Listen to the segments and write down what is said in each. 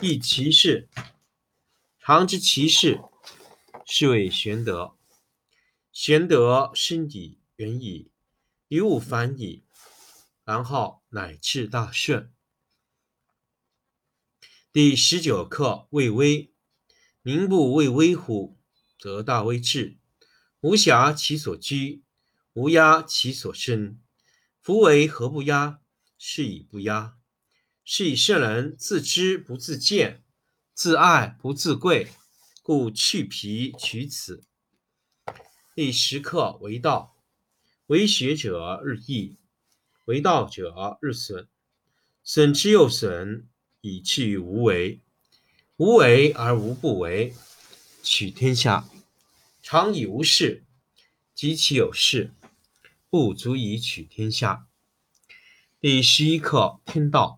亦其事。常知其事，是谓玄德。玄德深矣，远矣，于物反矣，然后乃至大顺。第十九课未微。民不畏威乎？则大威至，无暇其所居，无压其所生。夫为何不压？是以不压。是以圣人自知不自见，自爱不自贵，故去皮取此。第十课为道，为学者日益，为道者日损，损之又损，以至于无为。无为而无不为。取天下常以无事，及其有事，不足以取天下。第十一课天道，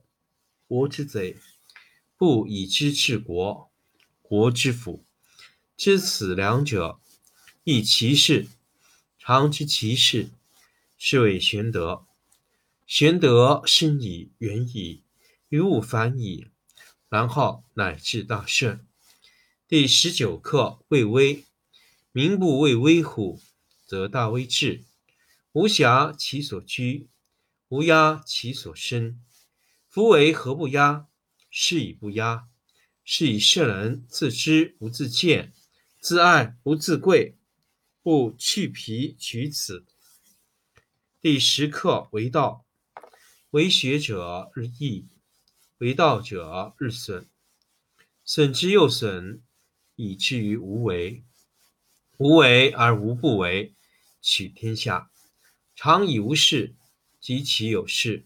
国之贼；不以知治国，国之福。知此两者，亦其事。常知其事，是谓玄德。玄德深矣，远矣，于物反矣，然后乃至大顺。第十九课未微。民不畏威乎？则大威至，无暇其所居，无压其所生。夫为何不压？是以不压。是以圣人自知不自见，自爱不自贵，不去皮取此。第十课为道，为学者日益，为道者日损，损之又损。以至于无为，无为而无不为，取天下常以无事，及其有事，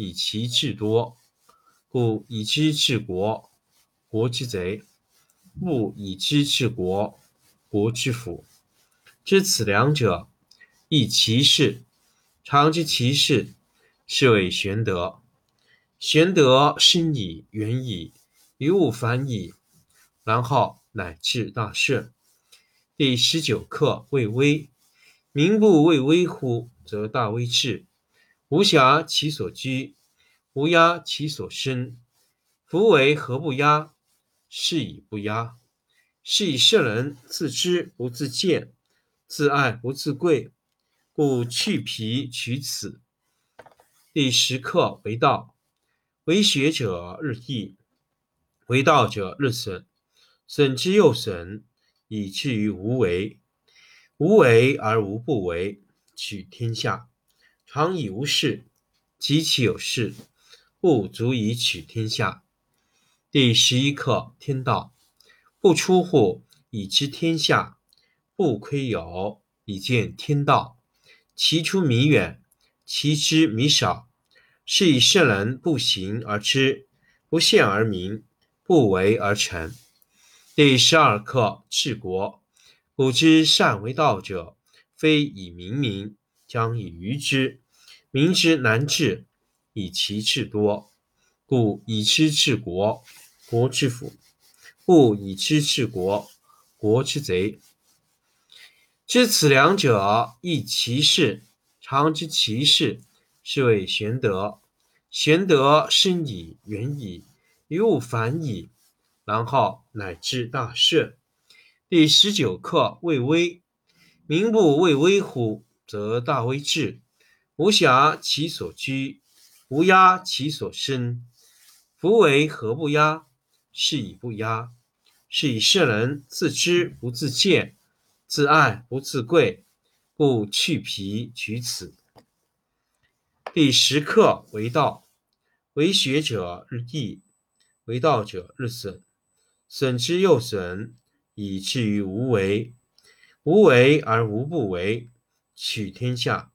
以其智多。故以知治国，国之贼；不以知治国，国之福。知此两者，亦其事。常知其事，是谓玄德。玄德深矣，远矣，于物反矣。然后乃至大顺。第十九课未微。民不畏威乎？则大威至，无暇其所居，无压其所生。夫为何不压？是以不压。是以圣人自知不自见，自爱不自贵，故去皮取此。第十课为道，为学者日益，为道者日损。损之又损，以至于无为。无为而无不为，取天下常以无事，及其有事，不足以取天下。第十一课：天道不出户，以知天下；不窥牖，以见天道。其出弥远，其知弥少。是以圣人不行而知，不见而明，不为而成。第十二课：治国。古之善为道者，非以明民，将以愚之。民之难治，以其智多。故以知治国。国之福，不以知治国，国之贼。知此两者，亦其事。常知其事，是谓玄德。玄德深矣，远矣，于物反矣，然后乃至大顺。第十九课：畏威。民不畏威乎，则大威至。无暇其所居，无压其所生。夫为何不压？是以不压，是以圣人自知不自见，自爱不自贵，故去皮取此。第十课为道，为学者日益，为道者日损，损之又损，以至于无为。无为而无不为，取天下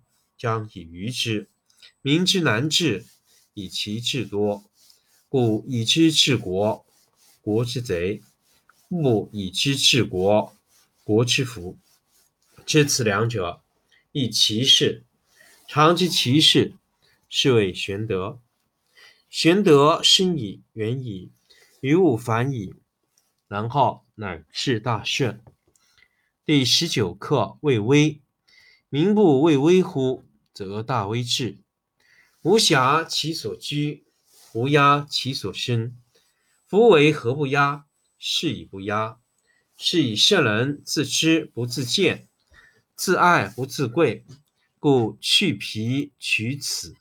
将以愚之。民之难治，以其智多。故以知治国，国之贼；不以知治国，国之福。知此两者，亦其事。常知其事，是谓玄德。玄德深矣，远矣，于物反矣，然后乃至大顺。第十九课：畏威。民不畏威乎，则大威至。无暇其所居。无压其所生，夫为何不压？是以不压。是以圣人自知不自见，自爱不自贵，故去皮取此。